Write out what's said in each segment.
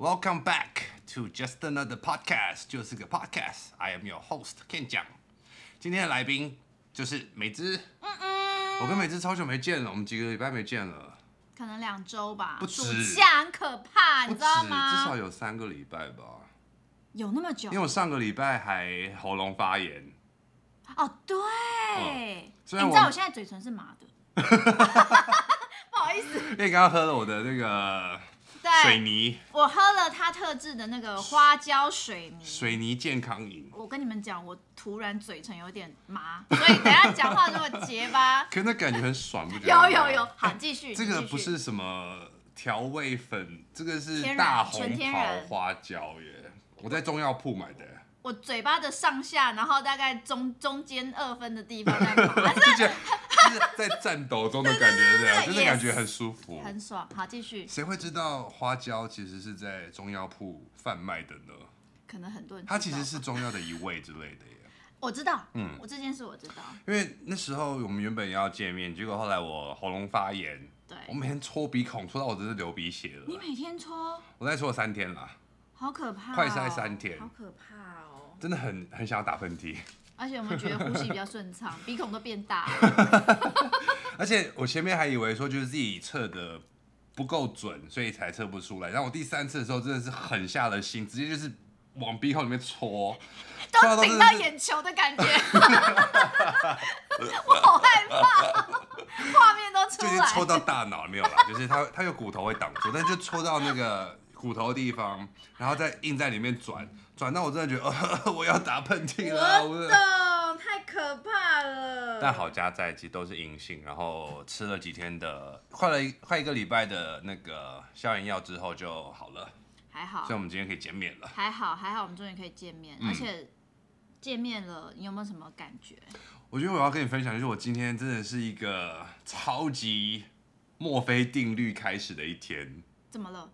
Welcome back to just another podcast，就是个 podcast。I am your host Ken 讲。今天的来宾就是美姿。嗯嗯。我跟美姿超久没见了，我们几个礼拜没见了。可能两周吧。不止。暑假很可怕，你知道吗？至少有三个礼拜吧。有那么久？因为我上个礼拜还喉咙发炎。哦，对。嗯、所以你知道我现在嘴唇是麻的。不好意思。因为刚刚喝了我的那个。水泥，我喝了他特制的那个花椒水泥，水泥健康饮。我跟你们讲，我突然嘴唇有点麻，所以等下讲话就会结巴。可是那感觉很爽，不觉得？有有有，好，继续。这个不是什么调味粉，这个是大红袍花椒耶，我在中药铺买的。我嘴巴的上下，然后大概中中间二分的地方在麻，战斗中的感觉，对啊，就是感觉很舒服，很爽。好，继续。谁会知道花椒其实是在中药铺贩卖的呢？可能很多人。它其实是中药的一味之类的耶。我知道，嗯，我这件事我知道。因为那时候我们原本要见面，结果后来我喉咙发炎，对，我每天戳鼻孔，戳到我真是流鼻血了。你每天戳？我在戳了三天了。好可怕，快塞三天，好可怕哦！真的很很想要打喷嚏，而且我们觉得呼吸比较顺畅，鼻孔都变大。而且我前面还以为说就是自己测的不够准，所以才测不出来。然后我第三次的时候真的是狠下了心，直接就是往鼻孔里面戳，都顶到眼球的感觉。我好害怕，画面都出来，就是戳到大脑没有啦，就是它它有骨头会挡住，但就戳到那个。骨头的地方，然后再硬在里面转，转到我真的觉得，呃、我要打喷嚏了，太可怕了。但好家在，其实都是阴性，然后吃了几天的，快了一快一个礼拜的那个消炎药之后就好了，还好。所以我们今天可以见面了，还好还好，我们终于可以见面，嗯、而且见面了，你有没有什么感觉？我觉得我要跟你分享，就是我今天真的是一个超级墨菲定律开始的一天。怎么了？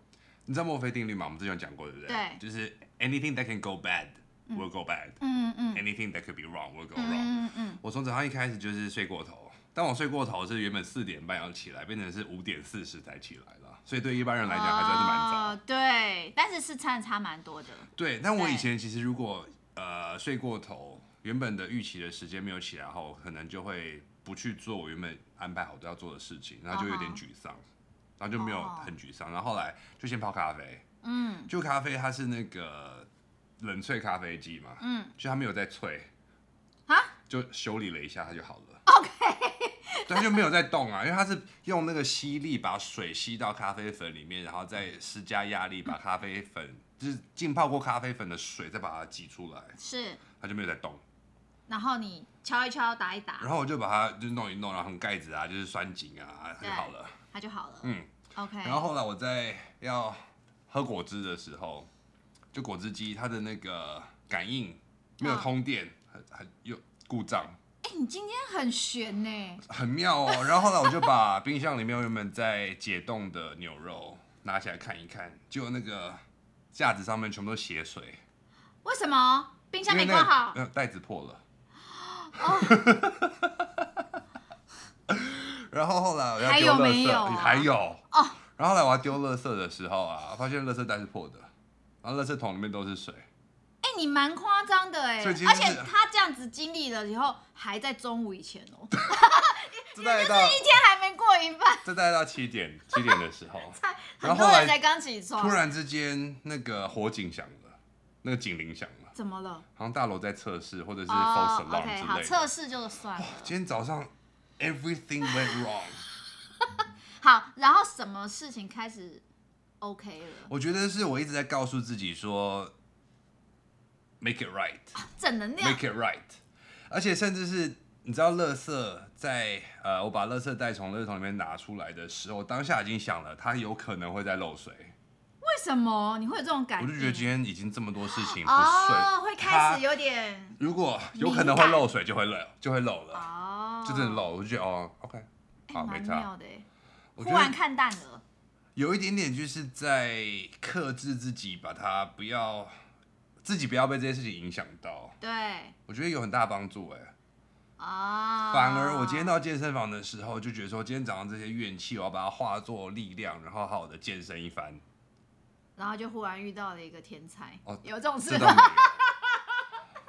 你知道墨菲定律吗？我们之前有讲过，对不对？对。就是 anything that can go bad will go bad。嗯嗯。Anything that could be wrong will go wrong。嗯嗯。我从早上一开始就是睡过头，但我睡过头是原本四点半要起来，变成是五点四十才起来了，所以对一般人来讲还算是蛮早。哦，对，但是是差差蛮多的。对，但我以前其实如果呃睡过头，原本的预期的时间没有起来后，可能就会不去做我原本安排好都要做的事情，然后就有点沮丧。然后就没有很沮丧，然后后来就先泡咖啡，嗯，就咖啡它是那个冷萃咖啡机嘛，嗯，就它没有在萃，啊，就修理了一下它就好了，OK，对，它就没有在动啊，因为它是用那个吸力把水吸到咖啡粉里面，然后再施加压力把咖啡粉，就是浸泡过咖啡粉的水再把它挤出来，是，它就没有在动，然后你敲一敲打一打，然后我就把它就弄一弄，然后很盖子啊，就是栓紧啊，它就好了，它就好了，嗯。OK，然后后来我在要喝果汁的时候，就果汁机它的那个感应没有通电，很很有故障。哎，你今天很悬呢，很妙哦。然后后来我就把冰箱里面原本在解冻的牛肉拿起来看一看，就那个架子上面全部都血水。为什么？冰箱没关好？袋子破了。然后后来我要丢垃圾，还有没有、啊？还有哦。然后后来我要丢垃圾的时候啊，发现垃圾袋是破的，然后垃圾桶里面都是水。哎，你蛮夸张的哎，而且他这样子经历了以后，还在中午以前哦。这就是一天还没过一半。这大概到七点，七点的时候，很多人才刚起床。突然之间，那个火警响了，那个警铃响了。怎么了？好像大楼在测试，或者是 false alarm 之类的。好，测试就算了。今天早上。Everything went wrong。好，然后什么事情开始 OK 了？我觉得是我一直在告诉自己说，make it right，正能量，make it right。而且甚至是你知道，垃圾在呃，我把垃圾袋从垃圾桶里面拿出来的时候，当下已经想了，它有可能会在漏水。为什么你会有这种感觉？我就觉得今天已经这么多事情不顺，哦，会开始有点。如果有可能会漏水，就会漏，就会漏了。哦就真的漏，我就觉得哦，OK，好，欸、没差。忽然看淡了，有一点点就是在克制自己，把它不要自己不要被这些事情影响到。对，我觉得有很大帮助哎。啊。反而我今天到健身房的时候，就觉得说今天早上这些怨气，我要把它化作力量，然后好好的健身一番。然后就忽然遇到了一个天才，哦，有这种事？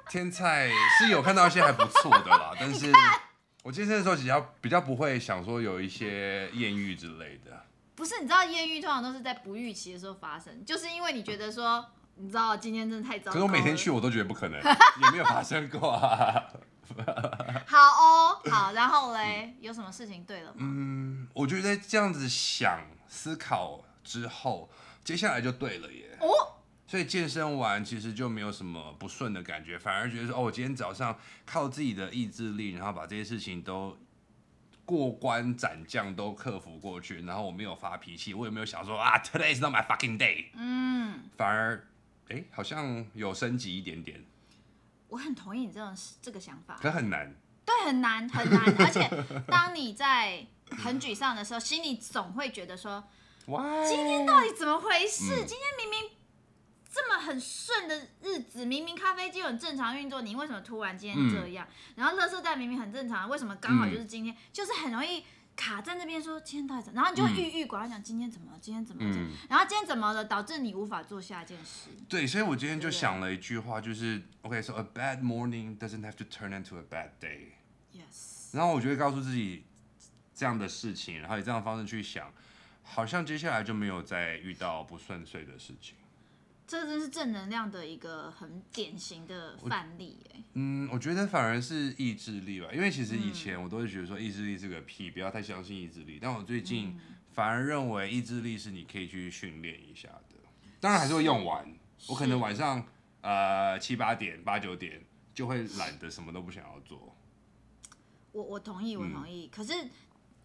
天菜是有看到一些还不错的啦，但是我健身的时候比较比较不会想说有一些艳遇之类的。不是，你知道艳遇通常都是在不预期的时候发生，就是因为你觉得说，你知道今天真的太糟糕。可是我每天去我都觉得不可能，也没有发生过啊。好哦，好，然后嘞，有什么事情对了吗？嗯，我觉得这样子想思考之后，接下来就对了耶。哦，所以健身完其实就没有什么不顺的感觉，反而觉得说，哦，我今天早上靠自己的意志力，然后把这些事情都过关斩将，都克服过去，然后我没有发脾气，我也没有想说啊，Today is not my fucking day。嗯，反而，哎，好像有升级一点点。我很同意你这种这个想法，可很难，对，很难很难，而且当你在很沮丧的时候，心里总会觉得说，Why? 今天到底怎么回事？嗯、今天明明这么很顺的日子，明明咖啡机很正常运作，你为什么突然今天这样？嗯、然后垃圾袋明明很正常，为什么刚好就是今天？嗯、就是很容易。卡在那边说今天到底怎么，然后你就会郁郁寡欢，讲今天怎么了，今天怎么了，嗯、然后今天怎么了，导致你无法做下一件事。对，所以我今天就想了一句话，就是 OK，so a bad morning doesn't have to turn into a bad day。Yes。然后我就会告诉自己这样的事情，然后以这样的方式去想，好像接下来就没有再遇到不顺遂的事情。这真是正能量的一个很典型的范例，哎。嗯，我觉得反而是意志力吧，因为其实以前我都会觉得说意志力是个屁，不要太相信意志力。但我最近反而认为意志力是你可以去训练一下的，当然还是会用完。我可能晚上呃七八点、八九点就会懒得什么都不想要做。我我同意，我同意。嗯、可是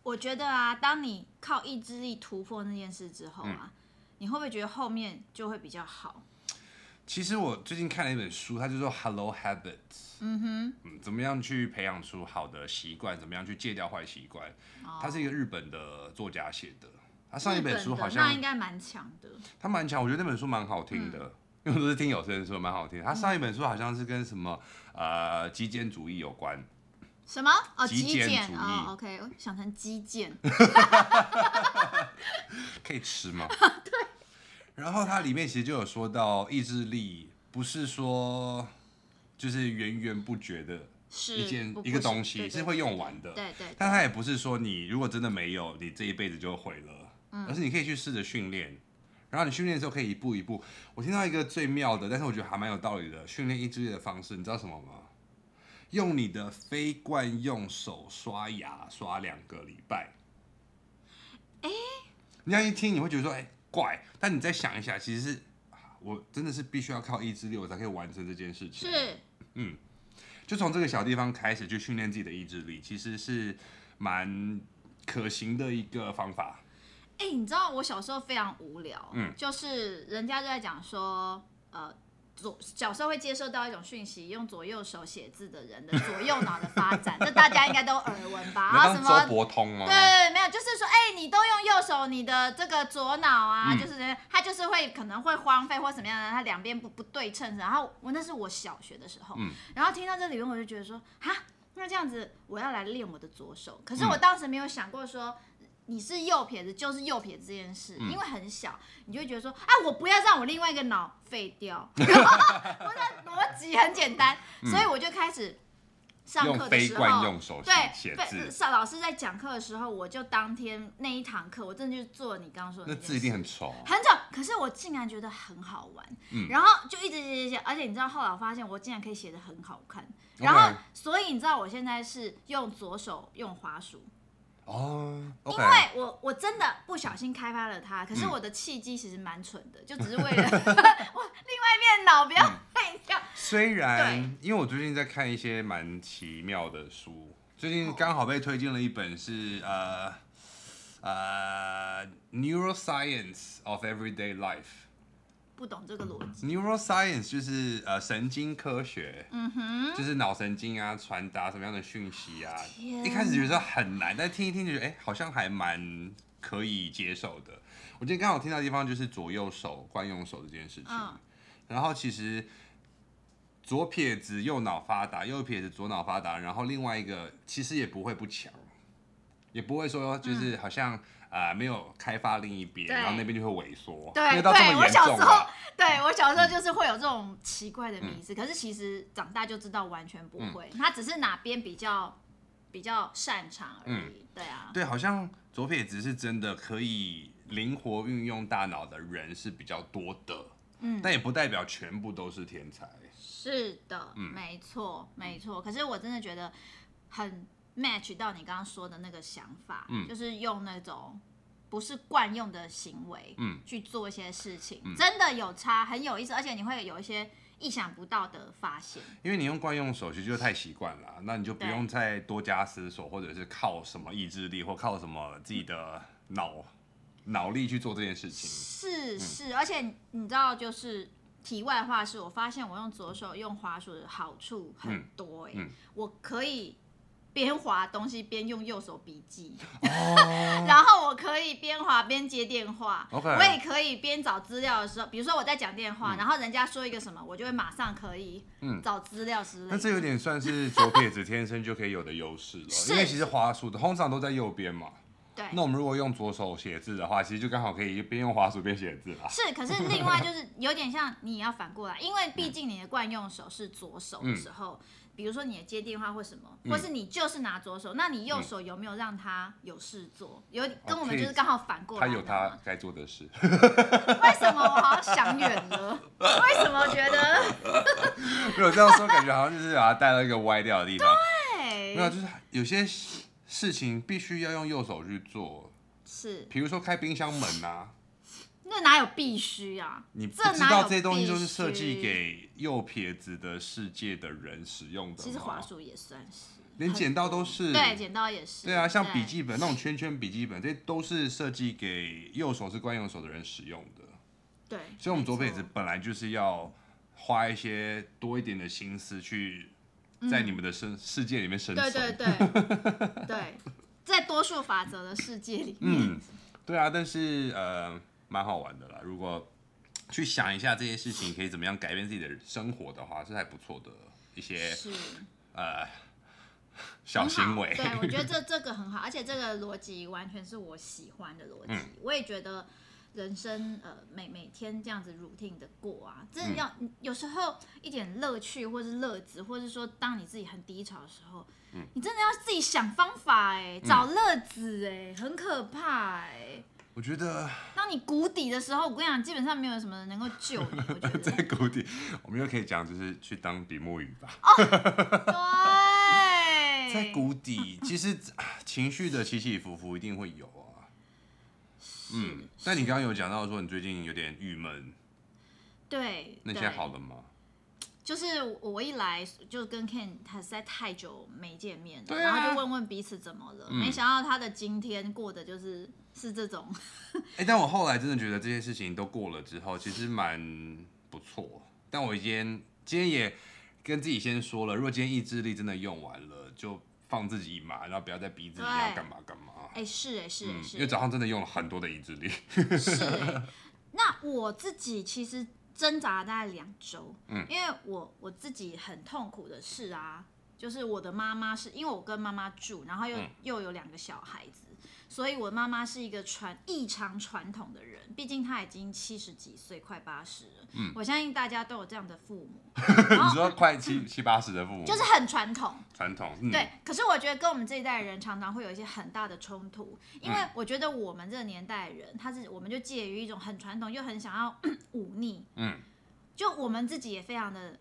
我觉得啊，当你靠意志力突破那件事之后啊。嗯你会不会觉得后面就会比较好？其实我最近看了一本书，它就说 Hello Habits，嗯哼，嗯，怎么样去培养出好的习惯，怎么样去戒掉坏习惯。他、哦、是一个日本的作家写的，他上一本书好像那应该蛮强的。他蛮强，我觉得那本书蛮好听的，嗯、因为我都是听有些人说蛮好听。他上一本书好像是跟什么呃极简主义有关。什么？哦，极简主义。哦、OK，我想成基建。可以吃吗？对。然后它里面其实就有说到，意志力不是说就是源源不绝的一件一个东西，是会用完的。对对。但它也不是说你如果真的没有，你这一辈子就毁了。嗯。而是你可以去试着训练，然后你训练的时候可以一步一步。我听到一个最妙的，但是我觉得还蛮有道理的训练意志力的方式，你知道什么吗？用你的非惯用手刷牙刷两个礼拜。哎。你这样一听，你会觉得说，哎。怪，但你再想一下，其实是我真的是必须要靠意志力，我才可以完成这件事情。是，嗯，就从这个小地方开始去训练自己的意志力，其实是蛮可行的一个方法。哎、欸，你知道我小时候非常无聊，嗯，就是人家就在讲说，呃。左小时候会接受到一种讯息，用左右手写字的人的左右脑的发展，这大家应该都耳闻吧？然后什么？博通吗？对，没有，就是说，哎、欸，你都用右手，你的这个左脑啊，嗯、就是它就是会可能会荒废或什么样的，它两边不不对称。然后我那是我小学的时候，嗯、然后听到这理论，我就觉得说，哈，那这样子我要来练我的左手。可是我当时没有想过说。你是右撇子，就是右撇子这件事，嗯、因为很小，你就会觉得说，啊，我不要让我另外一个脑废掉。我的逻辑很简单，嗯、所以我就开始上课的时候，对，上老师在讲课的时候，我就当天那一堂课，我真的就做你刚刚说的那，那字一定很丑，很丑，可是我竟然觉得很好玩，嗯、然后就一直写写写，而且你知道后来我发现我竟然可以写的很好看，然后.所以你知道我现在是用左手用滑鼠。哦，oh, okay. 因为我我真的不小心开发了它，可是我的契机其实蛮蠢的，嗯、就只是为了 我另外一面脑不要废掉。嗯、虽然因为我最近在看一些蛮奇妙的书，最近刚好被推荐了一本是呃呃 Neuroscience of Everyday Life。不懂这个逻辑。Neuroscience 就是呃神经科学，嗯哼，就是脑神经啊传达什么样的讯息啊。一开始觉得很难，但听一听就觉得哎、欸，好像还蛮可以接受的。我今天刚好听到的地方就是左右手惯用手这件事情，嗯、然后其实左撇子右脑发达，右撇子左脑发达，然后另外一个其实也不会不强，也不会说就是好像。嗯呃没有开发另一边，然后那边就会萎缩。对，对，我小时候，对我小时候就是会有这种奇怪的迷思，嗯、可是其实长大就知道完全不会，他、嗯、只是哪边比较比较擅长而已。嗯、对啊，对，好像左撇子是真的可以灵活运用大脑的人是比较多的，嗯，但也不代表全部都是天才。是的，嗯、没错，没错。可是我真的觉得很 match 到你刚刚说的那个想法，嗯、就是用那种不是惯用的行为，嗯，去做一些事情，嗯、真的有差，很有意思，而且你会有一些意想不到的发现。因为你用惯用手其实就太习惯了，那你就不用再多加思索，或者是靠什么意志力，或靠什么自己的脑脑力去做这件事情。是是，嗯、而且你知道就是。题外话是我发现我用左手用滑鼠的好处很多哎、欸，嗯嗯、我可以边滑东西边用右手笔记，哦、然后我可以边滑边接电话，Okay. 我也可以边找资料的时候，比如说我在讲电话，嗯、然后人家说一个什么，我就会马上可以找资料之类的。那、嗯、这有点算是左撇子天生就可以有的优势了，因为其实滑鼠的通常都在右边嘛。对那我们如果用左手写字的话，其实就刚好可以边用滑鼠边写字了。是，可是另外就是有点像你也要反过来，因为毕竟你的惯用手是左手的时候，嗯、比如说你接电话或什么，嗯、或是你就是拿左手，那你右手有没有让他有事做？有跟我们就是刚好反过来。他有他该做的事。为什么我好像想远了？为什么觉得？没有这样说，感觉好像就是把他带到一个歪掉的地方。对，没有，就是有些。事情必须要用右手去做，是，比如说开冰箱门啊，那哪有必须啊？你不知道这些东西就是设计给右撇子的世界的人使用的。其实滑鼠也算是，连剪刀都是，对，剪刀也是。对啊，像笔记本那种圈圈笔记本，这都是设计给右手是惯用手的人使用的。对，所以我们左撇子本来就是要花一些多一点的心思去。在你们的生世界里面生存，对对对 对，在多数法则的世界里面，嗯，对啊，但是呃，蛮好玩的啦。如果去想一下这些事情可以怎么样改变自己的生活的话，是还不错的一些是呃小行为。对，我觉得这这个很好，而且这个逻辑完全是我喜欢的逻辑，嗯、我也觉得。人生呃，每每天这样子 routine 的过啊，真的要、嗯、有时候一点乐趣，或是乐子，或是说当你自己很低潮的时候，嗯、你真的要自己想方法哎，找乐子哎，很可怕哎。我觉得，当你谷底的时候，我跟你讲，基本上没有什么人能够救你。我觉得在谷底，我们又可以讲，就是去当比目鱼吧。哦，对，在谷底，其实情绪的起起伏伏一定会有啊。嗯，但你刚刚有讲到说你最近有点郁闷，对，那现在好了吗？就是我一来就跟 Ken 他实在太久没见面了，啊、然后就问问彼此怎么了，嗯、没想到他的今天过的就是是这种。哎、欸，但我后来真的觉得这些事情都过了之后，其实蛮不错。但我今天今天也跟自己先说了，如果今天意志力真的用完了，就放自己一马，然后不要再逼自己要干嘛干嘛。哎，是哎，是哎，是，因为早上真的用了很多的意志力。是哎，那我自己其实挣扎了大概两周，嗯，因为我我自己很痛苦的事啊，就是我的妈妈是因为我跟妈妈住，然后又、嗯、又有两个小孩子。所以，我妈妈是一个传异常传统的人，毕竟她已经七十几岁，快八十了。嗯，我相信大家都有这样的父母。你说快七七八十的父母，就是很传统。传统。嗯、对，可是我觉得跟我们这一代人常常会有一些很大的冲突，因为我觉得我们这个年代人，他是我们就介于一种很传统又很想要 忤逆。嗯。就我们自己也非常的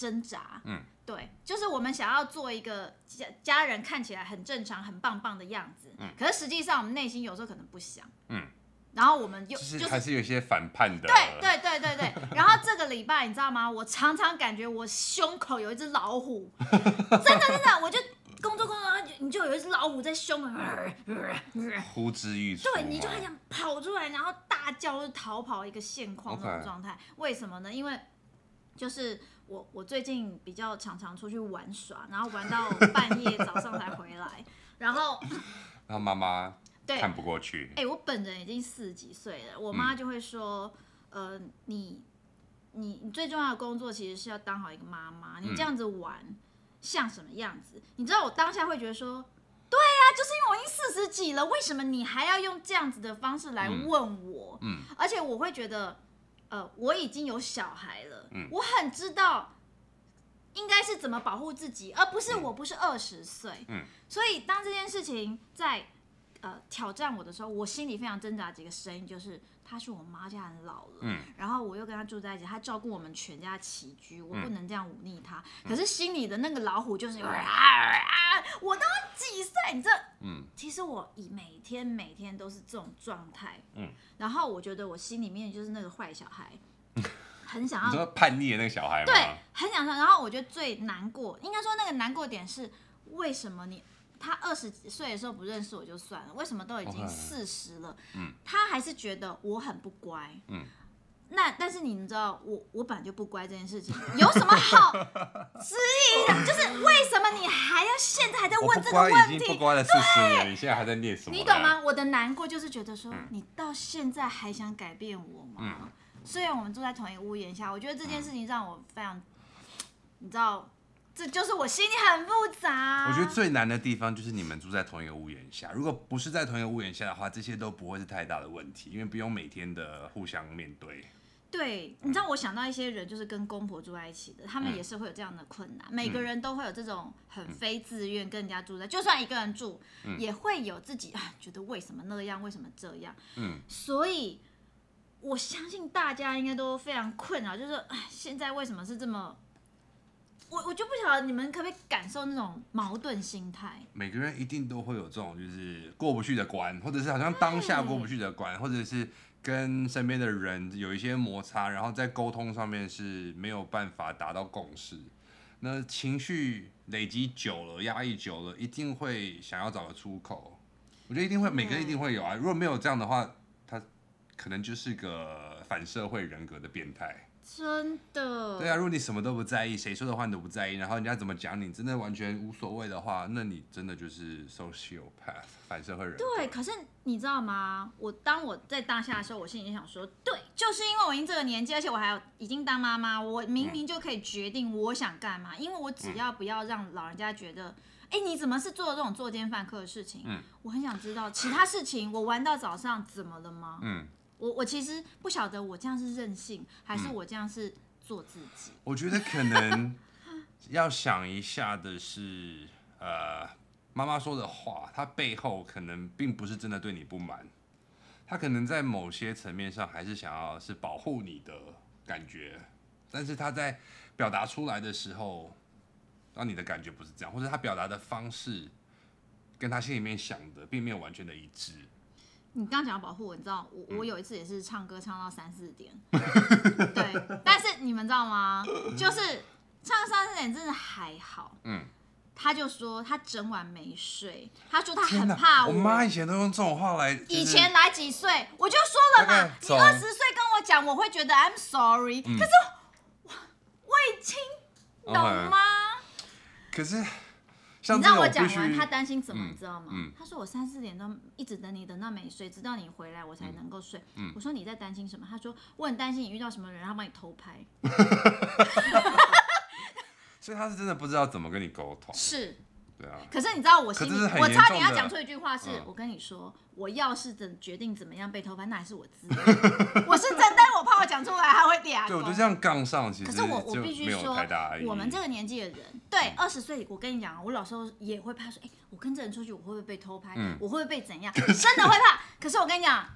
挣扎。嗯。对，就是我们想要做一个家家人看起来很正常、很棒棒的样子，嗯，可是实际上我们内心有时候可能不想，嗯，然后我们又就是还是有一些反叛的，对对对对对。然后这个礼拜你知道吗？我常常感觉我胸口有一只老虎，真的真的，我就工作工作，你就有一只老虎在胸口呼之欲出，对，你就很想跑出来，然后大叫逃跑一个现况那种状态。为什么呢？因为就是。我我最近比较常常出去玩耍，然后玩到半夜 早上才回来，然后 然后妈妈对看不过去，哎、欸，我本人已经四十几岁了，我妈就会说，嗯、呃，你你你最重要的工作其实是要当好一个妈妈，你这样子玩像什么样子？嗯、你知道我当下会觉得说，对呀、啊，就是因为我已经四十几了，为什么你还要用这样子的方式来问我？嗯，而且我会觉得，呃，我已经有小孩了，嗯，我很知道应该是怎么保护自己，而不是我不是二十岁，嗯，所以当这件事情在呃挑战我的时候，我心里非常挣扎几个声音，就是。她是我妈家很老了，嗯，然后我又跟她住在一起，她照顾我们全家起居，我不能这样忤逆她。嗯、可是心里的那个老虎就是，啊啊、我都几岁？你这，嗯，其实我以每天每天都是这种状态，嗯，然后我觉得我心里面就是那个坏小孩，嗯、很想要，你说叛逆的那个小孩吗？对，很想说。然后我觉得最难过，应该说那个难过点是为什么你？他二十几岁的时候不认识我就算了，为什么都已经四十了，嗯，他还是觉得我很不乖，嗯，那但是你们知道我我本来就不乖这件事情 有什么好质疑的？就是为什么你还要现在还在问这个问题？已经不乖了四十年，对你现在还在念什么？你懂吗？我的难过就是觉得说，嗯、你到现在还想改变我吗？嗯、虽然我们住在同一个屋檐下，我觉得这件事情让我非常，你知道。这就是我心里很复杂。我觉得最难的地方就是你们住在同一个屋檐下。如果不是在同一个屋檐下的话，这些都不会是太大的问题，因为不用每天的互相面对。对，你知道我想到一些人，就是跟公婆住在一起的，他们也是会有这样的困难。嗯、每个人都会有这种很非自愿跟人家住在，嗯、就算一个人住，嗯、也会有自己啊，觉得为什么那样，为什么这样。嗯。所以我相信大家应该都非常困扰，就是哎，现在为什么是这么？我我就不晓得你们可不可以感受那种矛盾心态。每个人一定都会有这种就是过不去的关，或者是好像当下过不去的关，或者是跟身边的人有一些摩擦，然后在沟通上面是没有办法达到共识。那情绪累积久了，压抑久了，一定会想要找个出口。我觉得一定会，每个人一定会有啊。如果没有这样的话，他可能就是个反社会人格的变态。真的，对啊，如果你什么都不在意，谁说的话你都不在意，然后人家怎么讲你，真的完全无所谓的话，那你真的就是 sociopath 反社会人。对，可是你知道吗？我当我在当下的时候，我心里想说，对，就是因为我已经这个年纪，而且我还有已经当妈妈，我明明就可以决定我想干嘛，嗯、因为我只要不要让老人家觉得，哎、嗯，你怎么是做这种作奸犯科的事情？嗯，我很想知道其他事情，我玩到早上怎么了吗？嗯。我我其实不晓得我这样是任性，还是我这样是做自己。我觉得可能 要想一下的是，呃，妈妈说的话，她背后可能并不是真的对你不满，她可能在某些层面上还是想要是保护你的感觉，但是她在表达出来的时候，让你的感觉不是这样，或者她表达的方式跟她心里面想的并没有完全的一致。你刚刚讲到保护我，你知道我我有一次也是唱歌唱到三四点，对，但是你们知道吗？就是唱三四点真的还好，嗯，他就说他整晚没睡，他说他很怕我。我妈以前都用这种话来，以前来几岁我就说了嘛，你二十岁跟我讲，我会觉得 I'm sorry，可是我已经，懂吗？可是。你知道我讲完，他担心什么，你知道吗？嗯嗯、他说我三四点钟一直等你，等到没睡，直到你回来我才能够睡。我说你在担心什么？他说我很担心你遇到什么人，他帮你偷拍。所以他是真的不知道怎么跟你沟通。是。对啊，可是你知道我心里，我差点要讲出一句话是，是我跟你说，我要是怎决定怎么样被偷拍，那还是我自愿。我是真的，我怕我讲出来他会点。对，我就这样杠上，其实。可是我我必须说，我们这个年纪的人，对二十岁，我跟你讲，我老时候也会怕说，哎、欸，我跟这人出去，我会不会被偷拍？嗯、我会不会被怎样？真的会怕。可是我跟你讲，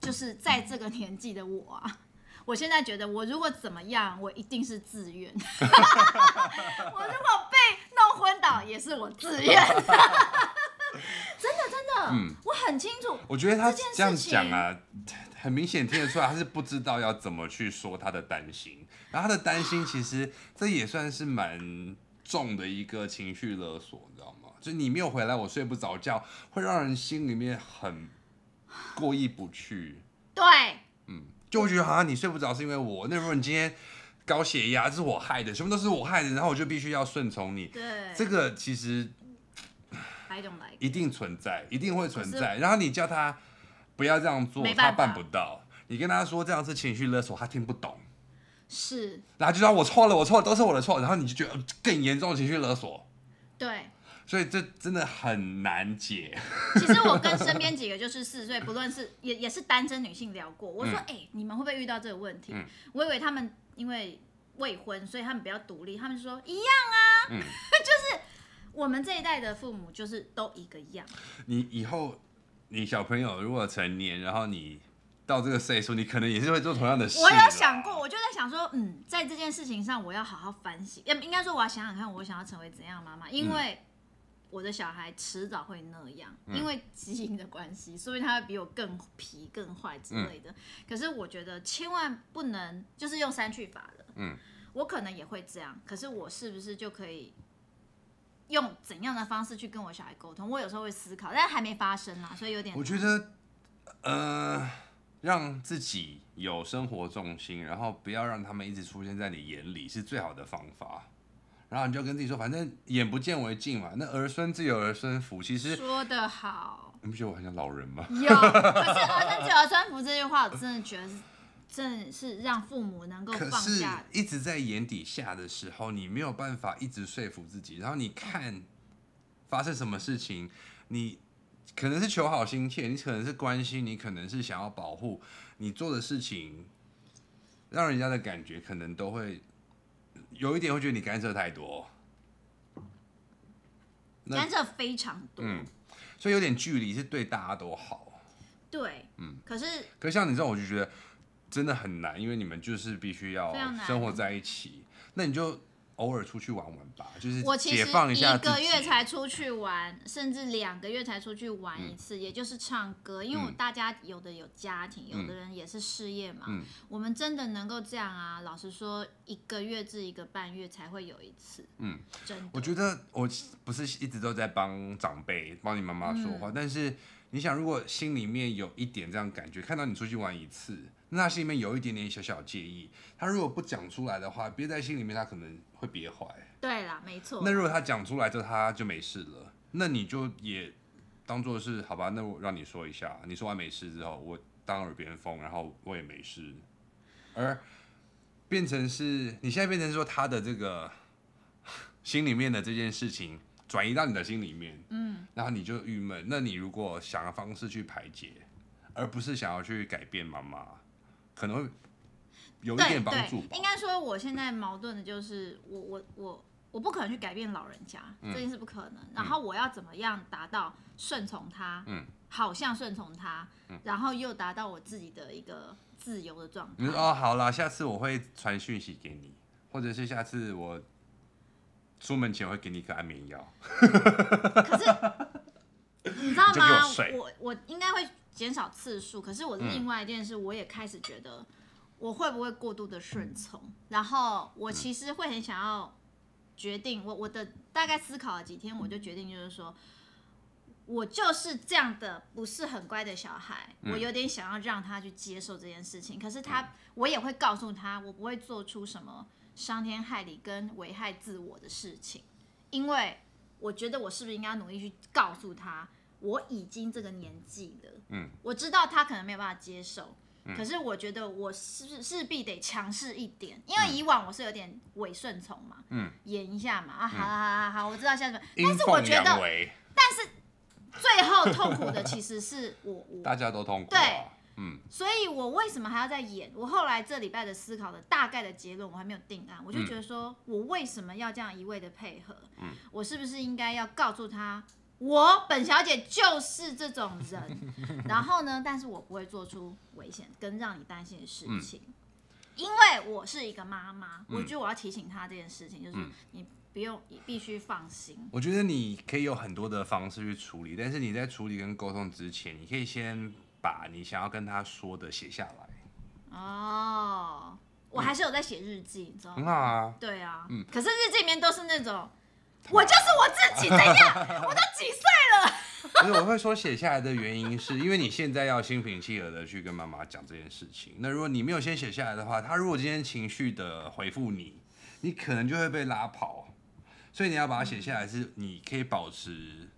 就是在这个年纪的我啊。我现在觉得，我如果怎么样，我一定是自愿。我如果被弄昏倒，也是我自愿。真的真的，嗯，我很清楚。我觉得他这样讲啊，很明显听得出来，他是不知道要怎么去说他的担心。然后他的担心，其实这也算是蛮重的一个情绪勒索，你知道吗？就你没有回来，我睡不着觉，会让人心里面很过意不去。对，嗯。就会觉得好像你睡不着是因为我，那如果你今天高血压，这是我害的，什么都是我害的，然后我就必须要顺从你。对，这个其实一定存在，一定会存在。然后你叫他不要这样做，他办不到。你跟他说这样是情绪勒索，他听不懂。是。然后就说我错了，我错了，都是我的错。然后你就觉得更严重的情绪勒索。对。所以这真的很难解。其实我跟身边几个就是四十岁，不论是也也是单身女性聊过，我说，哎、嗯欸，你们会不会遇到这个问题？嗯、我以为他们因为未婚，所以他们比较独立。他们说一样啊，嗯、就是我们这一代的父母就是都一个样。你以后你小朋友如果成年，然后你。到这个岁数，你可能也是会做同样的事。我有想过，我就在想说，嗯，在这件事情上，我要好好反省。应该说，我要想想看，我想要成为怎样的妈妈，因为我的小孩迟早会那样，嗯、因为基因的关系，所以他会比我更皮、更坏之类的。嗯、可是我觉得千万不能就是用删去法了。嗯，我可能也会这样，可是我是不是就可以用怎样的方式去跟我小孩沟通？我有时候会思考，但还没发生啦，所以有点。我觉得，呃。让自己有生活重心，然后不要让他们一直出现在你眼里，是最好的方法。然后你就跟自己说，反正眼不见为净嘛。那儿孙自有儿孙福，其实说得好。你不觉得我很像老人吗？有，可是儿孙自有儿孙福这句话，我真的觉得是，真的是让父母能够放下。一直在眼底下的时候，你没有办法一直说服自己。然后你看发生什么事情，你。可能是求好心切，你可能是关心，你可能是想要保护，你做的事情，让人家的感觉可能都会有一点会觉得你干涉太多，干涉非常多，嗯，所以有点距离是对大家都好，对，嗯，可是，可是像你这种，我就觉得真的很难，因为你们就是必须要生活在一起，那你就。偶尔出去玩玩吧，就是解放一下。我其实一个月才出去玩，甚至两个月才出去玩一次，嗯、也就是唱歌。因为我大家有的有家庭，嗯、有的人也是事业嘛。嗯、我们真的能够这样啊？老实说，一个月至一个半月才会有一次。嗯，真的。我觉得我不是一直都在帮长辈、帮你妈妈说话，嗯、但是你想，如果心里面有一点这样感觉，看到你出去玩一次。那心里面有一点点小小介意，他如果不讲出来的话，憋在心里面，他可能会憋坏。对啦，没错。那如果他讲出来之后，他就没事了，那你就也当做是好吧？那我让你说一下，你说完没事之后，我当耳边风，然后我也没事，而变成是你现在变成说他的这个心里面的这件事情转移到你的心里面，嗯，然后你就郁闷。那你如果想要方式去排解，而不是想要去改变妈妈。可能会有一点帮助。应该说，我现在矛盾的就是我，我我我我不可能去改变老人家，嗯、这件事不可能。然后我要怎么样达到顺从他？嗯，好像顺从他，嗯、然后又达到我自己的一个自由的状态。你说哦，好啦，下次我会传讯息给你，或者是下次我出门前会给你一个安眠药。可是你知道吗？我我，我应该会。减少次数，可是我另外一件事，我也开始觉得我会不会过度的顺从，嗯、然后我其实会很想要决定，我我的大概思考了几天，我就决定就是说，我就是这样的不是很乖的小孩，我有点想要让他去接受这件事情，可是他我也会告诉他，我不会做出什么伤天害理跟危害自我的事情，因为我觉得我是不是应该努力去告诉他。我已经这个年纪了，嗯，我知道他可能没有办法接受，嗯、可是我觉得我势势必得强势一点，因为以往我是有点伪顺从嘛，嗯，演一下嘛，啊，好好好好，我知道下什么，但是我觉得，但是最后痛苦的其实是我，我 大家都痛苦，对，嗯，所以我为什么还要再演？我后来这礼拜的思考的大概的结论我还没有定案，我就觉得说我为什么要这样一味的配合？嗯，我是不是应该要告诉他？我本小姐就是这种人，然后呢，但是我不会做出危险跟让你担心的事情，嗯、因为我是一个妈妈，嗯、我觉得我要提醒她这件事情，就是你不用，你必须放心。我觉得你可以有很多的方式去处理，但是你在处理跟沟通之前，你可以先把你想要跟他说的写下来。哦，我还是有在写日记，你知道吗？很好啊。对啊，嗯，可是日记里面都是那种。我就是我自己，怎样？我都几岁了？不是，我会说写下来的原因，是因为你现在要心平气和的去跟妈妈讲这件事情。那如果你没有先写下来的话，他如果今天情绪的回复你，你可能就会被拉跑。所以你要把它写下来，是你可以保持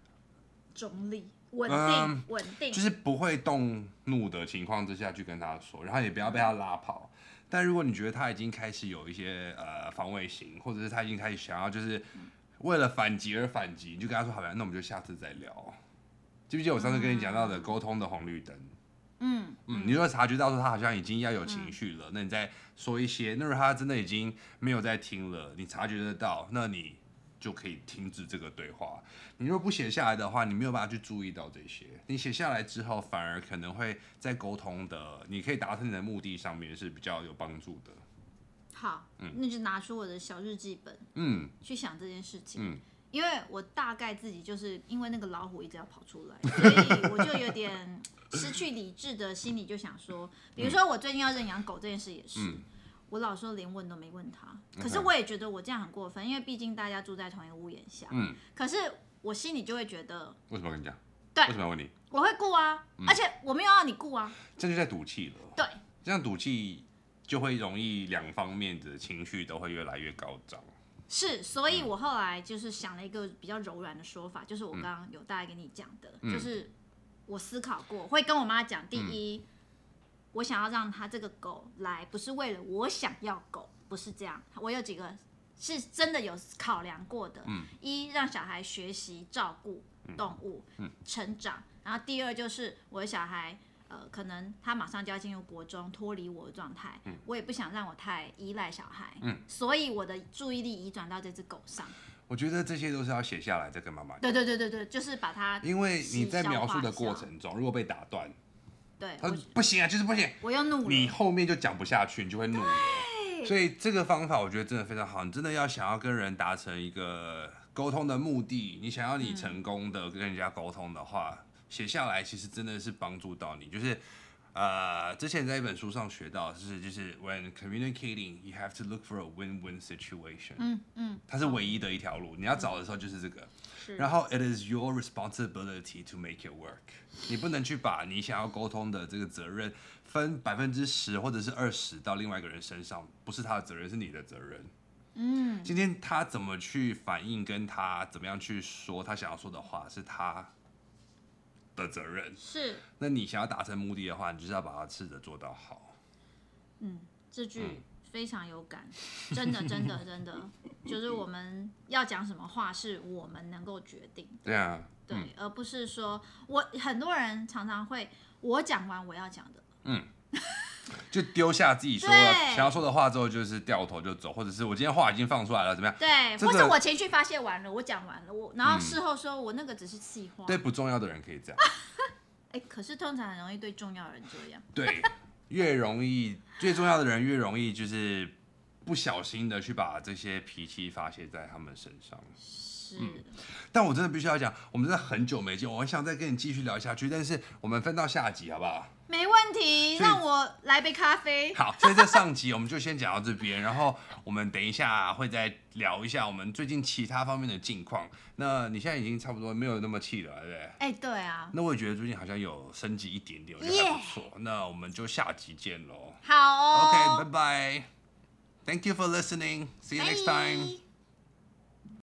中立、稳定、稳定，就是不会动怒的情况之下去跟他说，然后也不要被他拉跑。但如果你觉得他已经开始有一些呃防卫型，或者是他已经开始想要就是。为了反击而反击，你就跟他说好吧，那我们就下次再聊。记不记得我上次跟你讲到的沟通的红绿灯？嗯嗯，你如果察觉到说他好像已经要有情绪了，嗯、那你再说一些。那如果他真的已经没有在听了，你察觉得到，那你就可以停止这个对话。你如果不写下来的话，你没有办法去注意到这些。你写下来之后，反而可能会在沟通的，你可以达成你的目的上面是比较有帮助的。好，嗯，那就拿出我的小日记本，嗯，去想这件事情，嗯，因为我大概自己就是因为那个老虎一直要跑出来，所以我就有点失去理智的心理，就想说，比如说我最近要认养狗这件事也是，嗯、我老说连问都没问他，可是我也觉得我这样很过分，因为毕竟大家住在同一个屋檐下，嗯，可是我心里就会觉得，为什么跟你讲？对，为什么要问你？我会顾啊，嗯、而且我没有要你顾啊，这就在赌气了，对，这样赌气。就会容易两方面的情绪都会越来越高涨。是，所以我后来就是想了一个比较柔软的说法，嗯、就是我刚刚有大概跟你讲的，嗯、就是我思考过，会跟我妈讲，第一，嗯、我想要让他这个狗来，不是为了我想要狗，不是这样，我有几个是真的有考量过的。嗯、一让小孩学习照顾动物，嗯、成长，然后第二就是我的小孩。呃，可能他马上就要进入国中，脱离我的状态，嗯、我也不想让我太依赖小孩，嗯、所以我的注意力移转到这只狗上。我觉得这些都是要写下来再跟妈妈。对对对对对，就是把它。因为你在描述的过程中，如果被打断，对，他不行啊，就是不行，我要怒了，你后面就讲不下去，你就会怒了。所以这个方法我觉得真的非常好，你真的要想要跟人达成一个沟通的目的，你想要你成功的跟人家沟通的话，写、嗯、下来其实真的是帮助到你，就是。呃，之前在一本书上学到，就是就是 when communicating you have to look for a win-win situation。嗯嗯，它是唯一的一条路，你要找的时候就是这个。是。然后 it is your responsibility to make it work。你不能去把你想要沟通的这个责任分百分之十或者是二十到另外一个人身上，不是他的责任，是你的责任。嗯。今天他怎么去反应，跟他怎么样去说他想要说的话，是他。的责任。是，那你想要达成目的的话，你就是要把它试着做到好。嗯，这句非常有感，嗯、真的，真的，真的，就是我们要讲什么话，是我们能够决定。对啊，对，嗯、而不是说我很多人常常会我讲完我要讲的，嗯。就丢下自己说了想要说的话之后，就是掉头就走，或者是我今天话已经放出来了，怎么样？对，这个、或者我情绪发泄完了，我讲完了，我然后事后说我那个只是气话。对不重要的人可以这样。哎、欸，可是通常很容易对重要的人这样。对，越容易最重要的人越容易就是不小心的去把这些脾气发泄在他们身上。是、嗯，但我真的必须要讲，我们真的很久没见，我很想再跟你继续聊下去，但是我们分到下集好不好？没问题，让我来杯咖啡。好，所以这上集我们就先讲到这边，然后我们等一下会再聊一下我们最近其他方面的近况。那你现在已经差不多没有那么气了，对不对？哎，对啊。那我也觉得最近好像有升级一点点，我觉得还不错。那我们就下集见喽。好哦。OK，拜拜。Thank you for listening. See you next time.